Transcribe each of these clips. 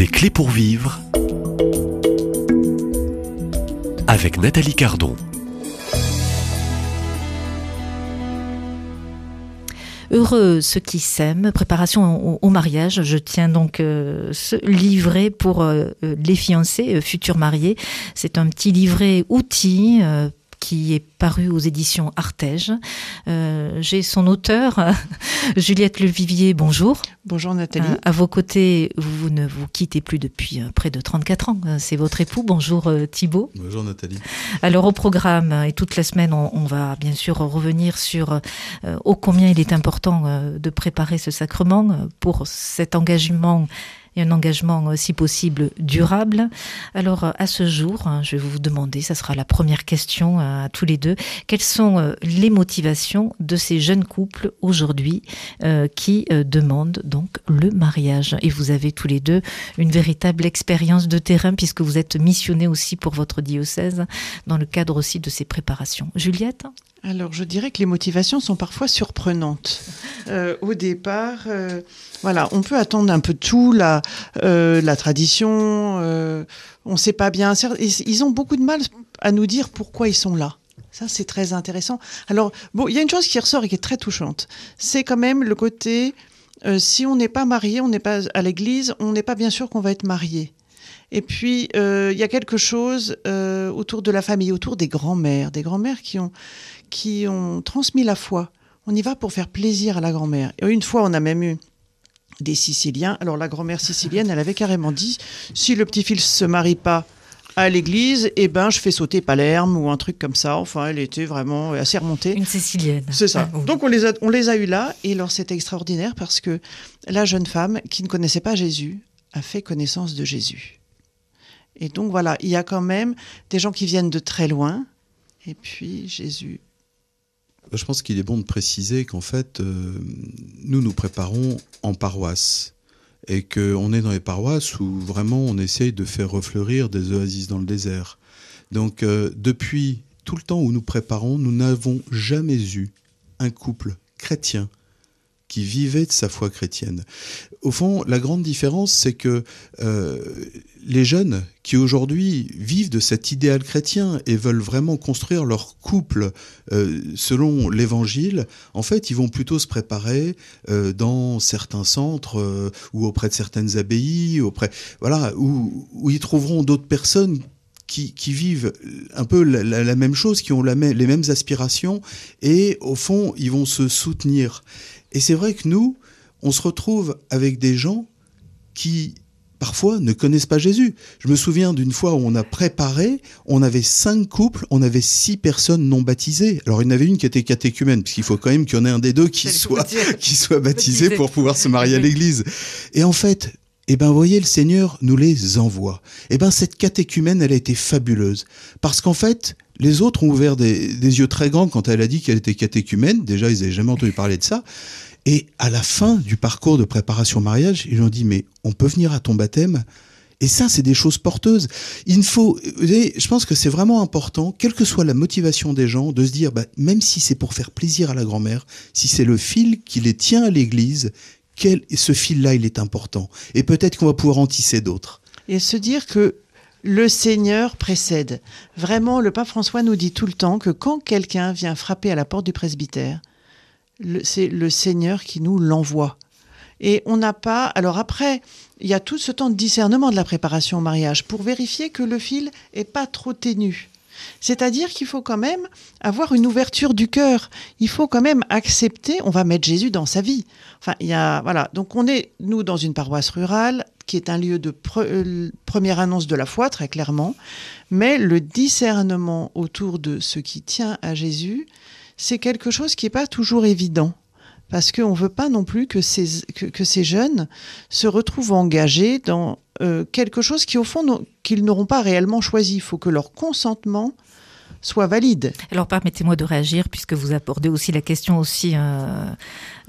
Des clés pour vivre avec Nathalie Cardon. Heureux ceux qui s'aiment, préparation au, mariage. Je tiens donc euh, ce livret pour euh, les fiancés, euh, futurs mariés. C'est un petit livret outil qui est paru aux éditions Artege. Euh, J'ai son auteur, Juliette Levivier, bonjour. Bonjour Nathalie. Euh, à vos côtés, vous ne vous quittez plus depuis euh, près de 34 ans. C'est votre époux. Bonjour Thibault. Bonjour Nathalie. Alors au programme, et toute la semaine, on, on va bien sûr revenir sur euh, ô combien il est important de préparer ce sacrement pour cet engagement et un engagement, si possible, durable. Alors, à ce jour, hein, je vais vous demander, ça sera la première question à tous les deux, quelles sont euh, les motivations de ces jeunes couples aujourd'hui euh, qui euh, demandent donc le mariage? Et vous avez tous les deux une véritable expérience de terrain puisque vous êtes missionné aussi pour votre diocèse dans le cadre aussi de ces préparations. Juliette? Alors, je dirais que les motivations sont parfois surprenantes. Euh, au départ, euh, voilà, on peut attendre un peu tout, la, euh, la tradition, euh, on ne sait pas bien. Ils ont beaucoup de mal à nous dire pourquoi ils sont là. Ça, c'est très intéressant. Alors, bon, il y a une chose qui ressort et qui est très touchante. C'est quand même le côté, euh, si on n'est pas marié, on n'est pas à l'église, on n'est pas bien sûr qu'on va être marié. Et puis, euh, il y a quelque chose euh, autour de la famille, autour des grands-mères, des grands-mères qui ont, qui ont transmis la foi. On y va pour faire plaisir à la grand-mère. Et une fois, on a même eu des Siciliens. Alors, la grand-mère sicilienne, elle avait carrément dit si le petit-fils se marie pas à l'église, eh ben, je fais sauter Palerme ou un truc comme ça. Enfin, elle était vraiment assez remontée. Une Sicilienne. C'est ça. Ah, oui. Donc, on les, a, on les a eus là. Et alors, c'était extraordinaire parce que la jeune femme qui ne connaissait pas Jésus a fait connaissance de Jésus. Et donc voilà, il y a quand même des gens qui viennent de très loin, et puis Jésus. Je pense qu'il est bon de préciser qu'en fait, euh, nous nous préparons en paroisse et qu'on est dans les paroisses où vraiment on essaye de faire refleurir des oasis dans le désert. Donc euh, depuis tout le temps où nous préparons, nous n'avons jamais eu un couple chrétien qui vivait de sa foi chrétienne. Au fond, la grande différence, c'est que euh, les jeunes qui aujourd'hui vivent de cet idéal chrétien et veulent vraiment construire leur couple euh, selon l'évangile, en fait, ils vont plutôt se préparer euh, dans certains centres ou auprès de certaines abbayes, auprès, voilà, où, ils trouveront d'autres personnes qui, vivent un peu la, même chose, qui ont les mêmes aspirations, et au fond, ils vont se soutenir. Et c'est vrai que nous, on se retrouve avec des gens qui parfois ne connaissent pas Jésus. Je me souviens d'une fois où on a préparé, on avait cinq couples, on avait six personnes non baptisées. Alors il y en avait une qui était catéchumène, puisqu'il faut quand même qu'il y en ait un des deux qui soit, qui soit baptisé, baptisé pour pouvoir se marier à l'église. Et en fait, eh ben, voyez, le Seigneur nous les envoie. Eh ben, cette catéchumène, elle a été fabuleuse. Parce qu'en fait, les autres ont ouvert des, yeux très grands quand elle a dit qu'elle était catéchumène. Déjà, ils n'avaient jamais entendu parler de ça. Et à la fin du parcours de préparation au mariage, ils ont dit, mais on peut venir à ton baptême et ça, c'est des choses porteuses. Il faut, je pense que c'est vraiment important, quelle que soit la motivation des gens, de se dire, bah, même si c'est pour faire plaisir à la grand-mère, si c'est le fil qui les tient à l'église, quel, ce fil-là, il est important. Et peut-être qu'on va pouvoir en tisser d'autres. Et se dire que le Seigneur précède. Vraiment, le pape François nous dit tout le temps que quand quelqu'un vient frapper à la porte du presbytère, c'est le Seigneur qui nous l'envoie. Et on n'a pas. Alors après, il y a tout ce temps de discernement de la préparation au mariage pour vérifier que le fil est pas trop ténu. C'est-à-dire qu'il faut quand même avoir une ouverture du cœur. Il faut quand même accepter, on va mettre Jésus dans sa vie. Enfin, il y a, voilà. Donc, on est, nous, dans une paroisse rurale, qui est un lieu de euh, première annonce de la foi, très clairement. Mais le discernement autour de ce qui tient à Jésus, c'est quelque chose qui n'est pas toujours évident parce qu'on ne veut pas non plus que ces, que, ces jeunes se retrouvent engagés dans euh, quelque chose qui, au fond, qu'ils n'auront pas réellement choisi. Il faut que leur consentement soit valide. Alors permettez-moi de réagir puisque vous abordez aussi la question aussi euh,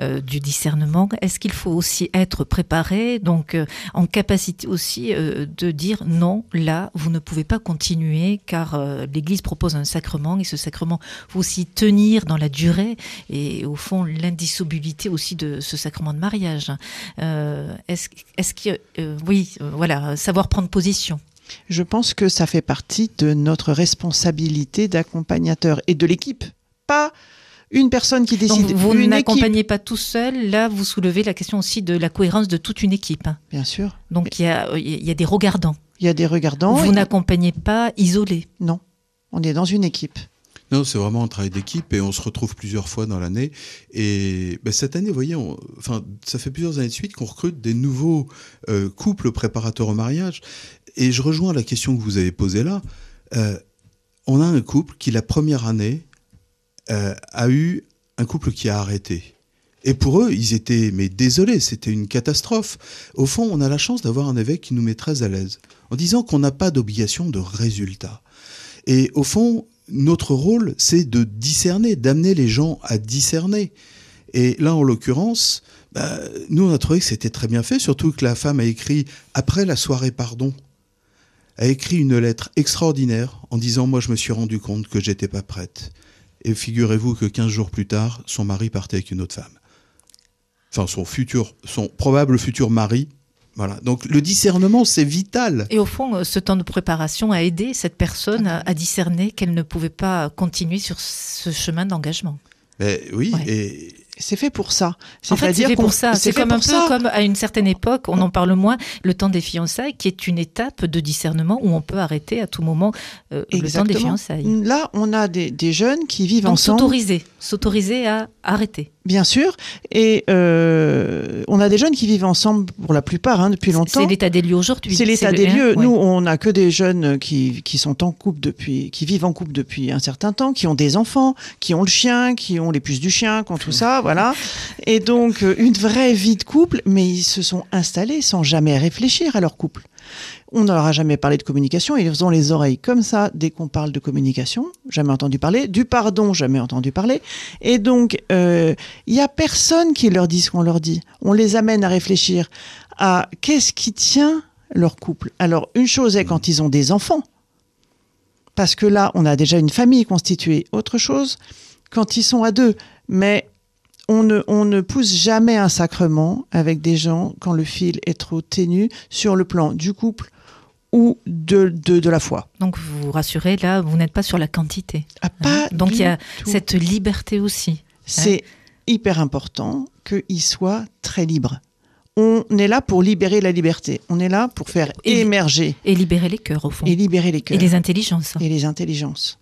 euh, du discernement. Est-ce qu'il faut aussi être préparé, donc euh, en capacité aussi de dire non, là vous ne pouvez pas continuer car l'Église propose un sacrement et ce sacrement faut aussi tenir dans la durée et au fond l'indissolubilité aussi de ce sacrement de mariage. Est-ce est-ce que oui, voilà, savoir prendre position. Je pense que ça fait partie de notre responsabilité d'accompagnateur et de l'équipe. Pas une personne qui décide. Donc vous n'accompagnez pas tout seul. Là, vous soulevez la question aussi de la cohérence de toute une équipe. hein. Bien sûr. Donc il y a, y a des regardants. Il y a des regardants. vous n'accompagnez pas isolé. Non. On est dans une équipe. Non, c'est vraiment un travail d'équipe et on se retrouve plusieurs fois dans l'année. Et ben, cette année, vous voyez, enfin, ça fait plusieurs années de suite qu'on recrute des nouveaux euh, couples préparateurs au mariage. Et je rejoins la question que vous avez posée là. Euh, on a un couple qui, la première année, euh, a eu un couple qui a arrêté. Et pour eux, ils étaient mais désolés, c'était une catastrophe. Au fond, on a la chance d'avoir un évêque qui nous met très à l'aise, en disant qu'on n'a pas d'obligation de résultat. Et au fond, notre rôle, c'est de discerner, d'amener les gens à discerner. Et là, en l'occurrence, bah, nous, on a trouvé que c'était très bien fait, surtout que la femme a écrit, après la soirée pardon, a écrit une lettre extraordinaire en disant, moi, je me suis rendu compte que j'étais pas prête. Et figurez-vous que 15 jours plus tard, son mari partait avec une autre femme. Enfin, son futur, son probable futur mari. Voilà. Donc, le discernement, c'est vital. Et au fond, euh, ce temps de préparation a aidé cette personne à, à discerner qu'elle ne pouvait pas continuer sur ce chemin d'engagement. Mais oui, Ouais. et C'est fait pour ça. En fait, c'est fait pour ça. C'est comme un peu ça. comme à une certaine époque, on en parle moins, le temps des fiançailles, qui est une étape de discernement où on peut arrêter à tout moment euh, le temps des fiançailles. Là, on a des, des jeunes qui vivent Donc ensemble. s'autoriser, s'autoriser à arrêter. Bien sûr. Et euh, on a des jeunes qui vivent ensemble pour la plupart hein, depuis longtemps. C'est l'état des lieux aujourd'hui. C'est l'état des hein, lieux. ouais. Nous, on n'a que des jeunes qui, qui sont en couple depuis, qui vivent en couple depuis un certain temps, qui ont des enfants, qui ont le chien, qui ont les puces du chien, qui ont tout ça, voilà. Et donc, euh, une vraie vie de couple, mais ils se sont installés sans jamais réfléchir à leur couple. On ne leur a jamais parlé de communication. Ils ont les oreilles comme ça dès qu'on parle de communication. Jamais entendu parler. Du pardon, jamais entendu parler. Et donc, euh, il y a personne qui leur dit ce qu'on leur dit. On les amène à réfléchir à qu'est-ce qui tient leur couple. Alors, une chose est quand ils ont des enfants. Parce que là, on a déjà une famille constituée. Autre chose, quand ils sont à deux. Mais on ne, on ne pousse jamais un sacrement avec des gens quand le fil est trop ténu sur le plan du couple ou de, de, de la foi. Donc vous vous rassurez, là, vous n'êtes pas sur la quantité. Ah, hein. pas Donc il y a tout. cette liberté aussi. C'est hyper important qu'ils soient très libres. On est là pour libérer la liberté. On est là pour faire Et- émerger Et libérer les cœurs, au fond. et libérer les Et cœurs les intelligences. et les intelligences.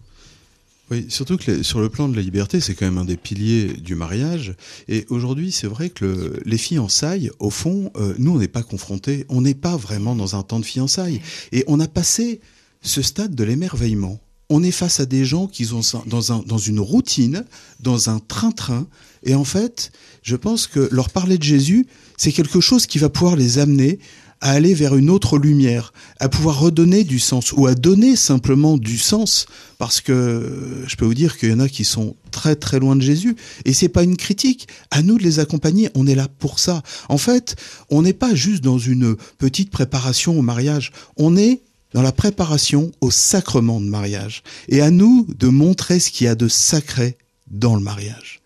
Oui, surtout que les- sur le plan de la liberté, c'est quand même un des piliers du mariage. Et aujourd'hui, c'est vrai que le- les fiançailles, au fond, euh, nous, on n'est pas confrontés, on n'est pas vraiment dans un temps de fiançailles. Et on a passé ce stade de l'émerveillement. On est face à des gens qui sont dans, un, dans une routine, dans un train-train. Et en fait, je pense que leur parler de Jésus, c'est quelque chose qui va pouvoir les amener à aller vers une autre lumière, à pouvoir redonner du sens ou à donner simplement du sens parce que je peux vous dire qu'il y en a qui sont très très loin de Jésus et c'est pas une critique, à nous de les accompagner, on est là pour ça. En fait, on n'est pas juste dans une petite préparation au mariage, on est dans la préparation au sacrement de mariage et à nous de montrer ce qu'il y a de sacré dans le mariage.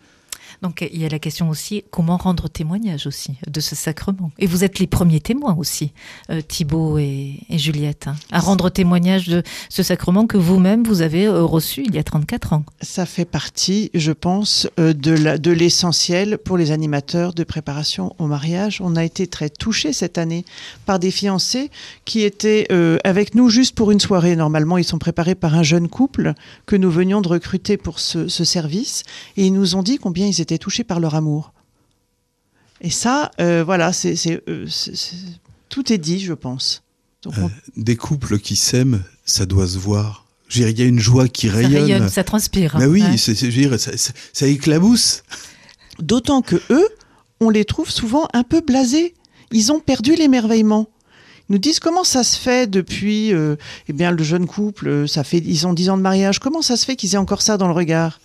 Donc il y a la question aussi, comment rendre témoignage aussi de ce sacrement Et vous êtes les premiers témoins aussi, euh, Thibaut et, et Juliette, hein, à rendre témoignage de ce sacrement que vous-même vous avez euh, reçu il y a 34 ans. Ça fait partie, je pense, euh, de l'essentiel pour les animateurs de préparation au mariage. On a été très touchés cette année par des fiancés qui étaient euh, avec nous juste pour une soirée. Normalement, ils sont préparés par un jeune couple que nous venions de recruter pour ce service. Et ils nous ont dit combien ils étaient touchés par leur amour. Et ça, euh, voilà, c'est c'est, euh, c'est- c'est- tout est dit, je pense. Donc, on- Euh, des couples qui s'aiment, ça doit se voir. Il y a une joie qui Ça rayonne. rayonne, ça transpire. Mais oui, hein. c'est- c'est- je veux dire, ça, ça- ça éclabousse. D'autant que eux, on les trouve souvent un peu blasés. Ils ont perdu l'émerveillement. Ils nous disent comment ça se fait depuis, euh, eh bien, le jeune couple, ça fait, ils ont 10 ans de mariage, comment ça se fait qu'ils aient encore ça dans le regard?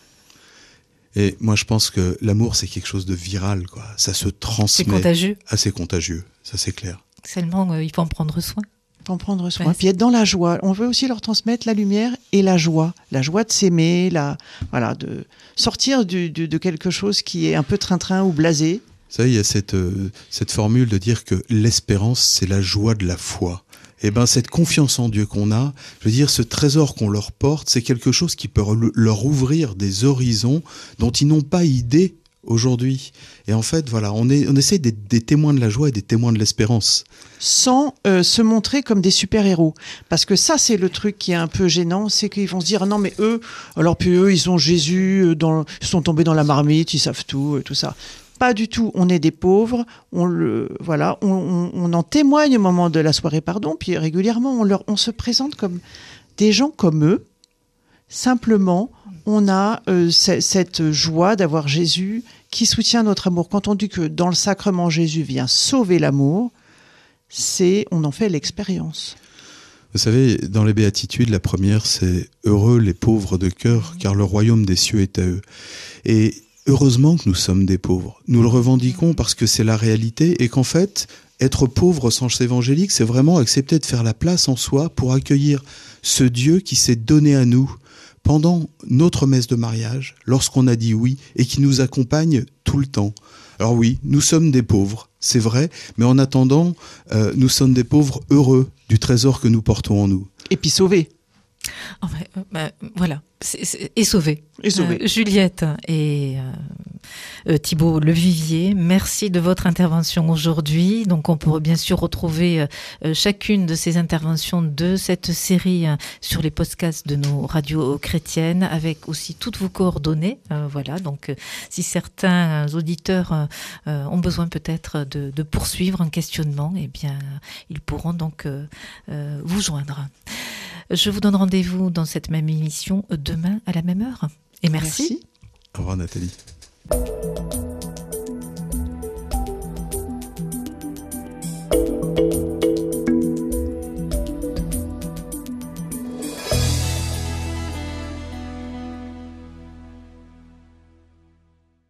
Et moi, je pense que l'amour, c'est quelque chose de viral, quoi. Ça se C'est transmet. contagieux. Assez contagieux, ça c'est clair. Seulement, euh, il faut en prendre soin. Faut en prendre soin. Ouais, Puis être dans la joie. On veut aussi leur transmettre la lumière et la joie. La joie de s'aimer, la, voilà, de sortir du- du- de quelque chose qui est un peu train-train ou blasé. Vous savez, il y a cette, euh, cette formule de dire que l'espérance, c'est la joie de la foi. Et ben cette confiance en Dieu qu'on a, je veux dire, ce trésor qu'on leur porte, c'est quelque chose qui peut leur ouvrir des horizons dont ils n'ont pas idée aujourd'hui. Et en fait, voilà, on, est, on essaie d'être des témoins de la joie et des témoins de l'espérance. sans euh, se montrer comme des super-héros. Parce que ça, c'est le truc qui est un peu gênant, c'est qu'ils vont se dire, non, mais eux, alors puis eux, ils ont Jésus, euh, ils sont tombés dans la marmite, ils savent tout, euh, tout ça. Pas du tout. On est des pauvres. On le, voilà, on, en témoigne au moment de la soirée, pardon. Puis régulièrement, on, leur, on se présente comme des gens comme eux. Simplement, on a euh, ce- cette joie d'avoir Jésus qui soutient notre amour. Quand on dit que dans le sacrement, Jésus vient sauver l'amour, c'est on en fait l'expérience. Vous savez, dans les béatitudes, la première, c'est Heureux les pauvres de cœur, car le royaume des cieux est à eux. Et heureusement que nous sommes des pauvres. Nous le revendiquons parce que c'est la réalité et qu'en fait, être pauvre au sens évangélique, c'est vraiment accepter de faire la place en soi pour accueillir ce Dieu qui s'est donné à nous pendant notre messe de mariage, lorsqu'on a dit oui, et qui nous accompagne tout le temps. Alors oui, nous sommes des pauvres, c'est vrai, mais en attendant, euh, nous sommes des pauvres heureux du trésor que nous portons en nous. Et puis sauver. Euh, bah, voilà, et sauvé. Et. Euh, Juliette et euh, euh, Thibault Levivier, merci de votre intervention aujourd'hui. Donc, on peut bien sûr retrouver euh, chacune de ces interventions de cette série euh, sur les podcasts de nos radios chrétiennes, avec aussi toutes vos coordonnées. Voilà. Donc, si certains auditeurs ont besoin peut-être de, de poursuivre un questionnement, eh bien, ils pourront donc vous joindre. Je vous donne rendez-vous dans cette même émission demain à la même heure. Et merci. Merci. Au revoir Nathalie.